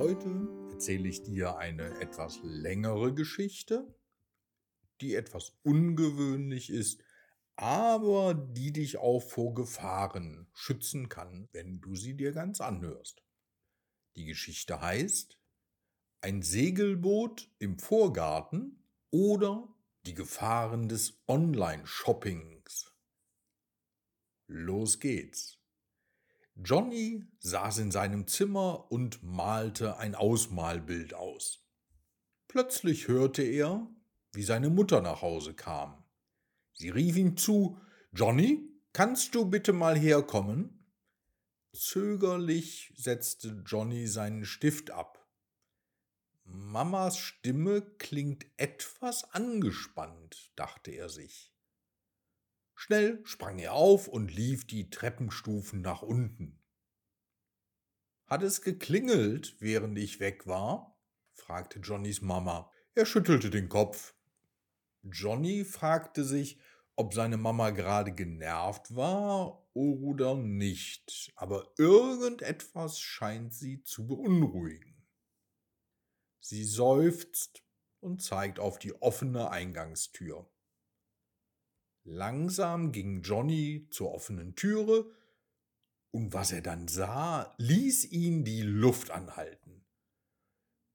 Heute erzähle ich dir eine etwas längere Geschichte, die etwas ungewöhnlich ist, aber die dich auch vor Gefahren schützen kann, wenn du sie dir ganz anhörst. Die Geschichte heißt Ein Segelboot im Vorgarten oder die Gefahren des Online-Shoppings. Los geht's. Johnny saß in seinem Zimmer und malte ein Ausmalbild aus. Plötzlich hörte er, wie seine Mutter nach Hause kam. Sie rief ihm zu Johnny, kannst du bitte mal herkommen? Zögerlich setzte Johnny seinen Stift ab. Mamas Stimme klingt etwas angespannt, dachte er sich. Schnell sprang er auf und lief die Treppenstufen nach unten. Hat es geklingelt, während ich weg war? fragte Johnnys Mama. Er schüttelte den Kopf. Johnny fragte sich, ob seine Mama gerade genervt war oder nicht, aber irgendetwas scheint sie zu beunruhigen. Sie seufzt und zeigt auf die offene Eingangstür. Langsam ging Johnny zur offenen Türe, und was er dann sah, ließ ihn die Luft anhalten.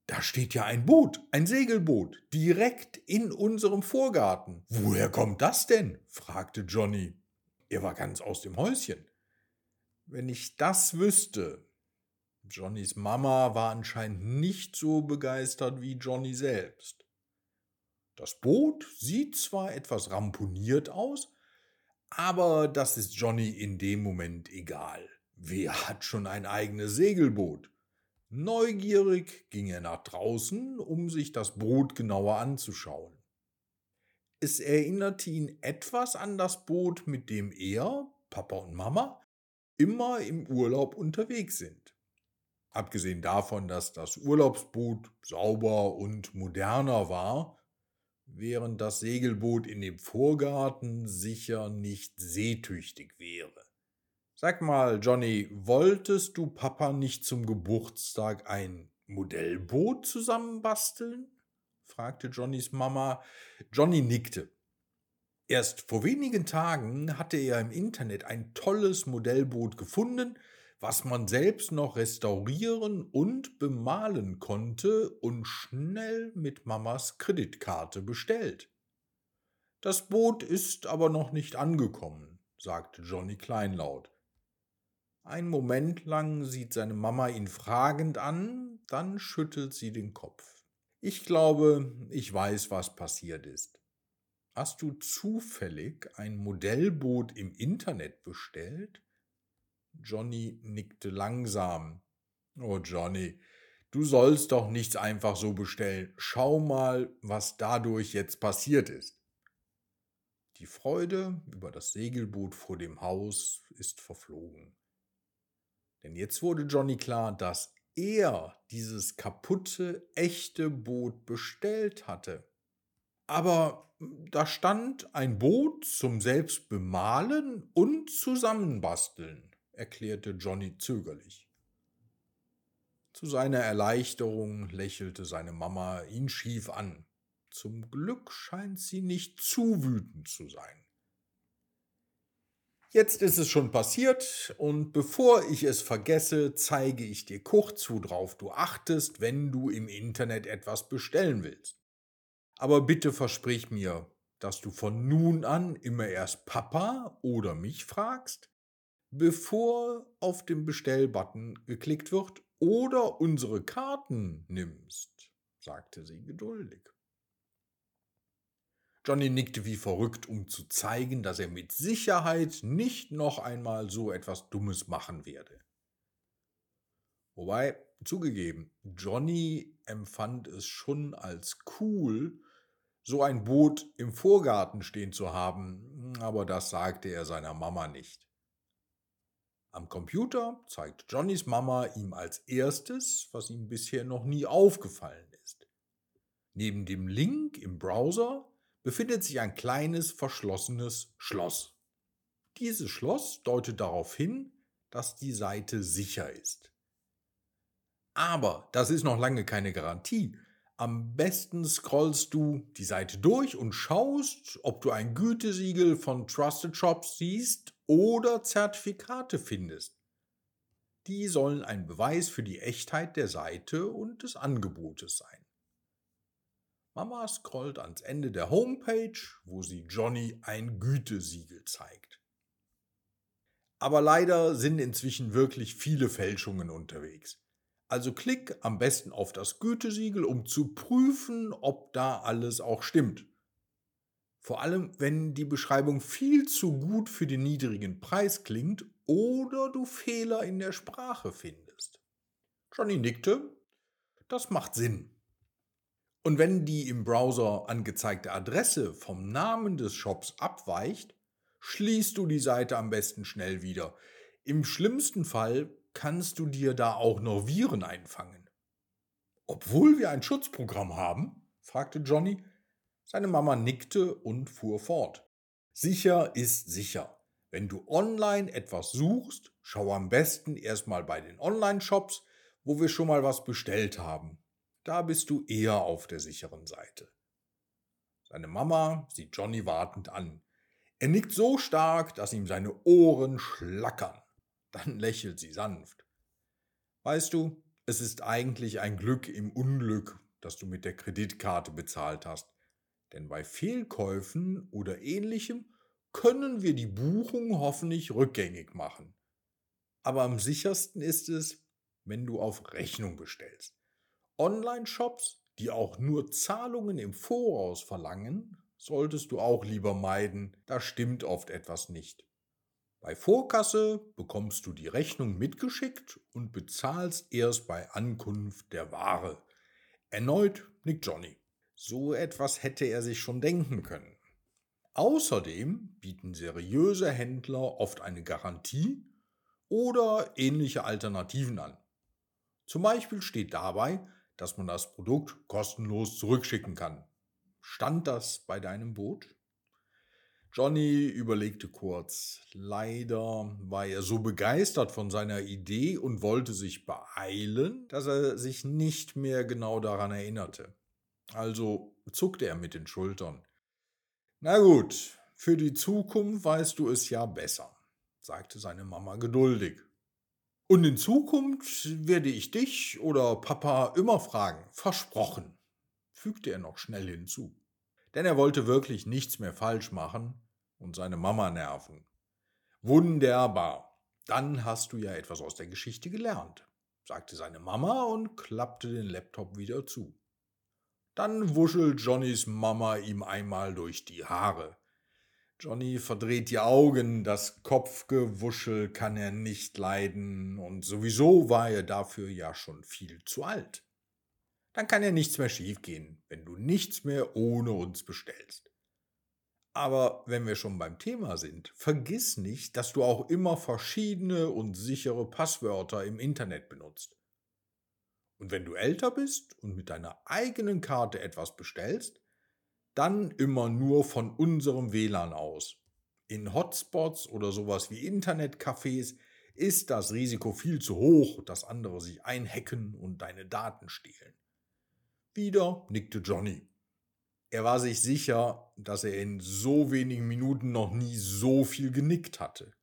Da steht ja ein Boot, ein Segelboot, direkt in unserem Vorgarten. Woher kommt das denn? fragte Johnny. Er war ganz aus dem Häuschen. Wenn ich das wüsste. Johnnys Mama war anscheinend nicht so begeistert wie Johnny selbst. Das Boot sieht zwar etwas ramponiert aus, aber das ist Johnny in dem Moment egal. Wer hat schon ein eigenes Segelboot? Neugierig ging er nach draußen, um sich das Boot genauer anzuschauen. Es erinnerte ihn etwas an das Boot, mit dem er, Papa und Mama, immer im Urlaub unterwegs sind. Abgesehen davon, dass das Urlaubsboot sauber und moderner war, während das Segelboot in dem Vorgarten sicher nicht seetüchtig wäre. Sag mal, Johnny, wolltest du Papa nicht zum Geburtstag ein Modellboot zusammenbasteln? fragte Johnnys Mama. Johnny nickte. Erst vor wenigen Tagen hatte er im Internet ein tolles Modellboot gefunden, was man selbst noch restaurieren und bemalen konnte und schnell mit Mamas Kreditkarte bestellt. Das Boot ist aber noch nicht angekommen, sagte Johnny kleinlaut. Ein Moment lang sieht seine Mama ihn fragend an, dann schüttelt sie den Kopf. Ich glaube, ich weiß, was passiert ist. Hast du zufällig ein Modellboot im Internet bestellt? Johnny nickte langsam. Oh Johnny, du sollst doch nichts einfach so bestellen. Schau mal, was dadurch jetzt passiert ist. Die Freude über das Segelboot vor dem Haus ist verflogen. Denn jetzt wurde Johnny klar, dass er dieses kaputte, echte Boot bestellt hatte. Aber da stand ein Boot zum Selbstbemalen und Zusammenbasteln erklärte Johnny zögerlich. Zu seiner Erleichterung lächelte seine Mama ihn schief an. Zum Glück scheint sie nicht zu wütend zu sein. Jetzt ist es schon passiert und bevor ich es vergesse, zeige ich dir kurz, worauf du achtest, wenn du im Internet etwas bestellen willst. Aber bitte versprich mir, dass du von nun an immer erst Papa oder mich fragst, bevor auf den Bestellbutton geklickt wird oder unsere Karten nimmst, sagte sie geduldig. Johnny nickte wie verrückt, um zu zeigen, dass er mit Sicherheit nicht noch einmal so etwas Dummes machen werde. Wobei, zugegeben, Johnny empfand es schon als cool, so ein Boot im Vorgarten stehen zu haben, aber das sagte er seiner Mama nicht. Am Computer zeigt Johnnys Mama ihm als erstes, was ihm bisher noch nie aufgefallen ist. Neben dem Link im Browser befindet sich ein kleines verschlossenes Schloss. Dieses Schloss deutet darauf hin, dass die Seite sicher ist. Aber das ist noch lange keine Garantie. Am besten scrollst du die Seite durch und schaust, ob du ein Gütesiegel von Trusted Shops siehst oder Zertifikate findest. Die sollen ein Beweis für die Echtheit der Seite und des Angebotes sein. Mama scrollt ans Ende der Homepage, wo sie Johnny ein Gütesiegel zeigt. Aber leider sind inzwischen wirklich viele Fälschungen unterwegs. Also klick am besten auf das Gütesiegel, um zu prüfen, ob da alles auch stimmt. Vor allem, wenn die Beschreibung viel zu gut für den niedrigen Preis klingt oder du Fehler in der Sprache findest. Johnny nickte. Das macht Sinn. Und wenn die im Browser angezeigte Adresse vom Namen des Shops abweicht, schließt du die Seite am besten schnell wieder. Im schlimmsten Fall kannst du dir da auch noch Viren einfangen. Obwohl wir ein Schutzprogramm haben? fragte Johnny. Seine Mama nickte und fuhr fort. Sicher ist sicher. Wenn du online etwas suchst, schau am besten erstmal bei den Online-Shops, wo wir schon mal was bestellt haben. Da bist du eher auf der sicheren Seite. Seine Mama sieht Johnny wartend an. Er nickt so stark, dass ihm seine Ohren schlackern. Dann lächelt sie sanft. Weißt du, es ist eigentlich ein Glück im Unglück, dass du mit der Kreditkarte bezahlt hast. Denn bei Fehlkäufen oder ähnlichem können wir die Buchung hoffentlich rückgängig machen. Aber am sichersten ist es, wenn du auf Rechnung bestellst. Online-Shops, die auch nur Zahlungen im Voraus verlangen, solltest du auch lieber meiden, da stimmt oft etwas nicht. Bei Vorkasse bekommst du die Rechnung mitgeschickt und bezahlst erst bei Ankunft der Ware. Erneut nickt Johnny. So etwas hätte er sich schon denken können. Außerdem bieten seriöse Händler oft eine Garantie oder ähnliche Alternativen an. Zum Beispiel steht dabei, dass man das Produkt kostenlos zurückschicken kann. Stand das bei deinem Boot? Johnny überlegte kurz. Leider war er so begeistert von seiner Idee und wollte sich beeilen, dass er sich nicht mehr genau daran erinnerte. Also zuckte er mit den Schultern. Na gut, für die Zukunft weißt du es ja besser, sagte seine Mama geduldig. Und in Zukunft werde ich dich oder Papa immer fragen, versprochen, fügte er noch schnell hinzu. Denn er wollte wirklich nichts mehr falsch machen und seine Mama nerven. Wunderbar. Dann hast du ja etwas aus der Geschichte gelernt, sagte seine Mama und klappte den Laptop wieder zu. Dann wuschelt Johnnys Mama ihm einmal durch die Haare. Johnny verdreht die Augen, das Kopfgewuschel kann er nicht leiden, und sowieso war er dafür ja schon viel zu alt. Dann kann ja nichts mehr schiefgehen, wenn du nichts mehr ohne uns bestellst. Aber wenn wir schon beim Thema sind, vergiss nicht, dass du auch immer verschiedene und sichere Passwörter im Internet benutzt. Und wenn du älter bist und mit deiner eigenen Karte etwas bestellst, dann immer nur von unserem WLAN aus. In Hotspots oder sowas wie Internetcafés ist das Risiko viel zu hoch, dass andere sich einhacken und deine Daten stehlen. Wieder nickte Johnny. Er war sich sicher, dass er in so wenigen Minuten noch nie so viel genickt hatte.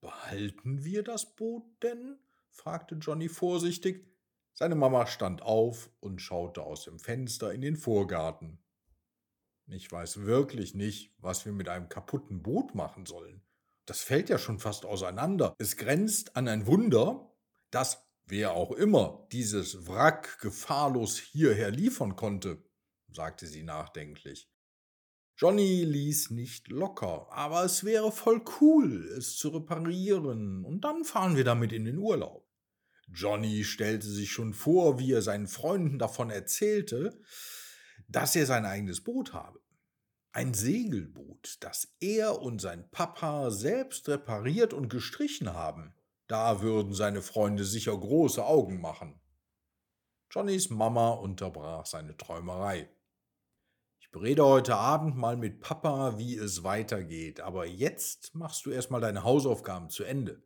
Behalten wir das Boot denn? fragte Johnny vorsichtig. Seine Mama stand auf und schaute aus dem Fenster in den Vorgarten. Ich weiß wirklich nicht, was wir mit einem kaputten Boot machen sollen. Das fällt ja schon fast auseinander. Es grenzt an ein Wunder, dass wer auch immer dieses Wrack gefahrlos hierher liefern konnte sagte sie nachdenklich. Johnny ließ nicht locker, aber es wäre voll cool, es zu reparieren, und dann fahren wir damit in den Urlaub. Johnny stellte sich schon vor, wie er seinen Freunden davon erzählte, dass er sein eigenes Boot habe. Ein Segelboot, das er und sein Papa selbst repariert und gestrichen haben. Da würden seine Freunde sicher große Augen machen. Johnnys Mama unterbrach seine Träumerei berede heute Abend mal mit Papa, wie es weitergeht, aber jetzt machst du erstmal deine Hausaufgaben zu Ende.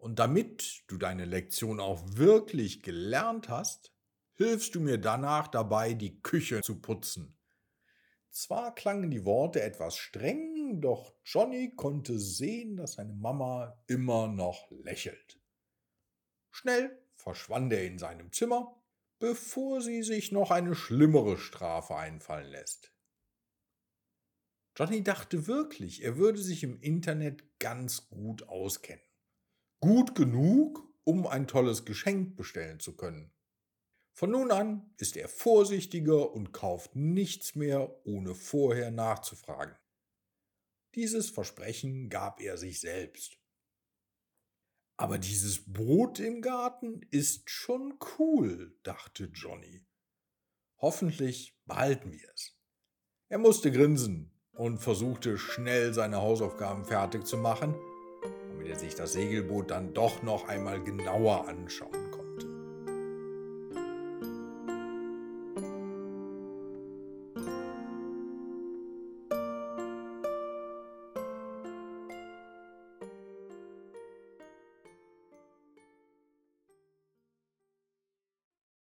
Und damit du deine Lektion auch wirklich gelernt hast, hilfst du mir danach dabei, die Küche zu putzen. Zwar klangen die Worte etwas streng, doch Johnny konnte sehen, dass seine Mama immer noch lächelt. Schnell verschwand er in seinem Zimmer, bevor sie sich noch eine schlimmere Strafe einfallen lässt. Johnny dachte wirklich, er würde sich im Internet ganz gut auskennen. Gut genug, um ein tolles Geschenk bestellen zu können. Von nun an ist er vorsichtiger und kauft nichts mehr, ohne vorher nachzufragen. Dieses Versprechen gab er sich selbst. Aber dieses Brot im Garten ist schon cool, dachte Johnny. Hoffentlich behalten wir es. Er musste grinsen und versuchte schnell seine Hausaufgaben fertig zu machen, damit er sich das Segelboot dann doch noch einmal genauer anschauen